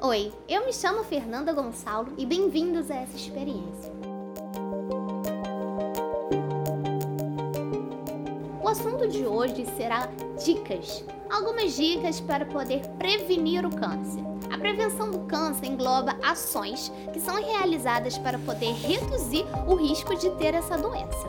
Oi, eu me chamo Fernanda Gonçalo e bem-vindos a essa experiência. O assunto de hoje será dicas. Algumas dicas para poder prevenir o câncer. A prevenção do câncer engloba ações que são realizadas para poder reduzir o risco de ter essa doença.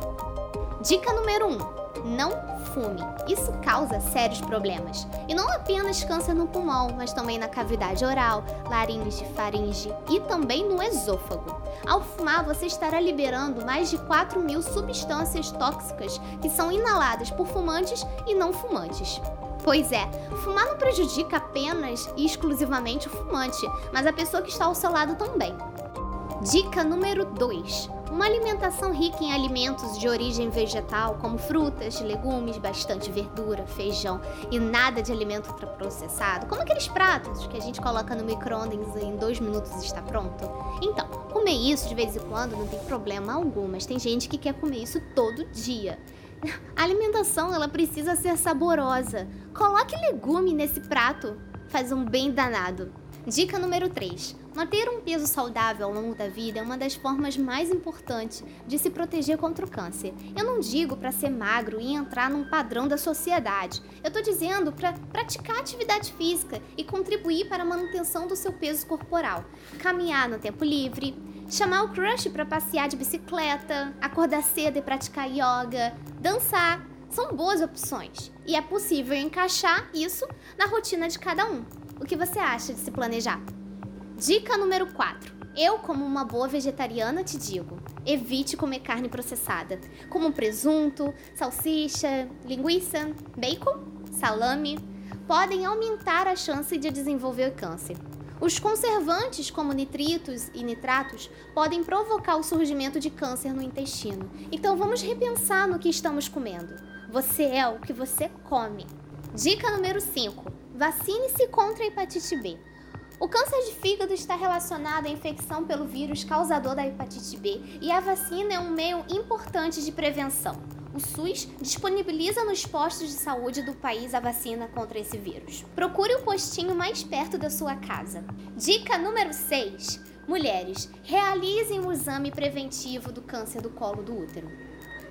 Dica número 1: um, não fume. Isso causa sérios problemas. E não apenas câncer no pulmão, mas também na cavidade oral, laringe, faringe e também no esôfago. Ao fumar, você estará liberando mais de 4 mil substâncias tóxicas que são inaladas por fumantes e não fumantes. Pois é, fumar não prejudica apenas e exclusivamente o fumante, mas a pessoa que está ao seu lado também. Dica número 2: uma alimentação rica em alimentos de origem vegetal, como frutas, legumes, bastante verdura, feijão e nada de alimento ultraprocessado, como aqueles pratos que a gente coloca no micro-ondas e em dois minutos está pronto. Então, comer isso de vez em quando não tem problema algum, mas tem gente que quer comer isso todo dia. A alimentação ela precisa ser saborosa. Coloque legume nesse prato, faz um bem danado. Dica número 3. Manter um peso saudável ao longo da vida é uma das formas mais importantes de se proteger contra o câncer. Eu não digo para ser magro e entrar num padrão da sociedade. Eu estou dizendo para praticar atividade física e contribuir para a manutenção do seu peso corporal. Caminhar no tempo livre, chamar o crush para passear de bicicleta, acordar cedo e praticar yoga, dançar. São boas opções e é possível encaixar isso na rotina de cada um. O que você acha de se planejar? Dica número 4. Eu, como uma boa vegetariana, te digo: evite comer carne processada, como presunto, salsicha, linguiça, bacon, salame. Podem aumentar a chance de desenvolver câncer. Os conservantes, como nitritos e nitratos, podem provocar o surgimento de câncer no intestino. Então vamos repensar no que estamos comendo. Você é o que você come. Dica número 5. Vacine-se contra a hepatite B. O câncer de fígado está relacionado à infecção pelo vírus causador da hepatite B e a vacina é um meio importante de prevenção. O SUS disponibiliza nos postos de saúde do país a vacina contra esse vírus. Procure o postinho mais perto da sua casa. Dica número 6. Mulheres, realizem o exame preventivo do câncer do colo do útero.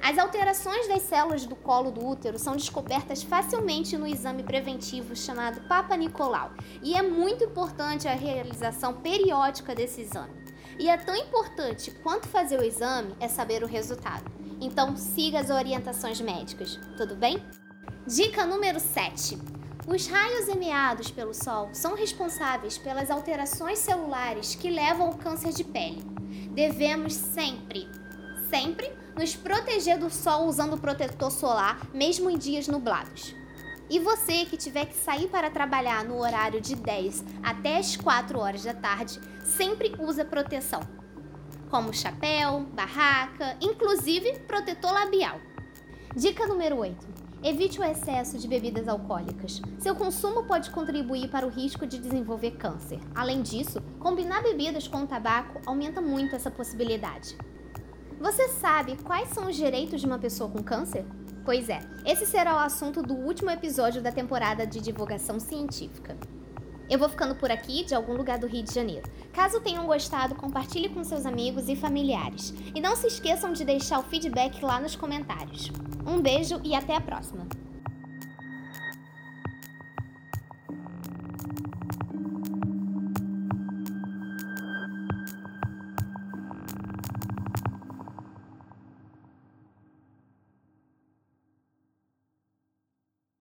As alterações das células do colo do útero são descobertas facilmente no exame preventivo chamado Papa Nicolau, e é muito importante a realização periódica desse exame. E é tão importante quanto fazer o exame é saber o resultado. Então siga as orientações médicas, tudo bem? Dica número 7. Os raios enviados pelo Sol são responsáveis pelas alterações celulares que levam ao câncer de pele. Devemos sempre, sempre nos proteger do sol usando protetor solar, mesmo em dias nublados. E você que tiver que sair para trabalhar no horário de 10 até as 4 horas da tarde, sempre usa proteção, como chapéu, barraca, inclusive protetor labial. Dica número 8. Evite o excesso de bebidas alcoólicas. Seu consumo pode contribuir para o risco de desenvolver câncer. Além disso, combinar bebidas com tabaco aumenta muito essa possibilidade. Você sabe quais são os direitos de uma pessoa com câncer? Pois é, esse será o assunto do último episódio da temporada de divulgação científica. Eu vou ficando por aqui, de algum lugar do Rio de Janeiro. Caso tenham gostado, compartilhe com seus amigos e familiares. E não se esqueçam de deixar o feedback lá nos comentários. Um beijo e até a próxima!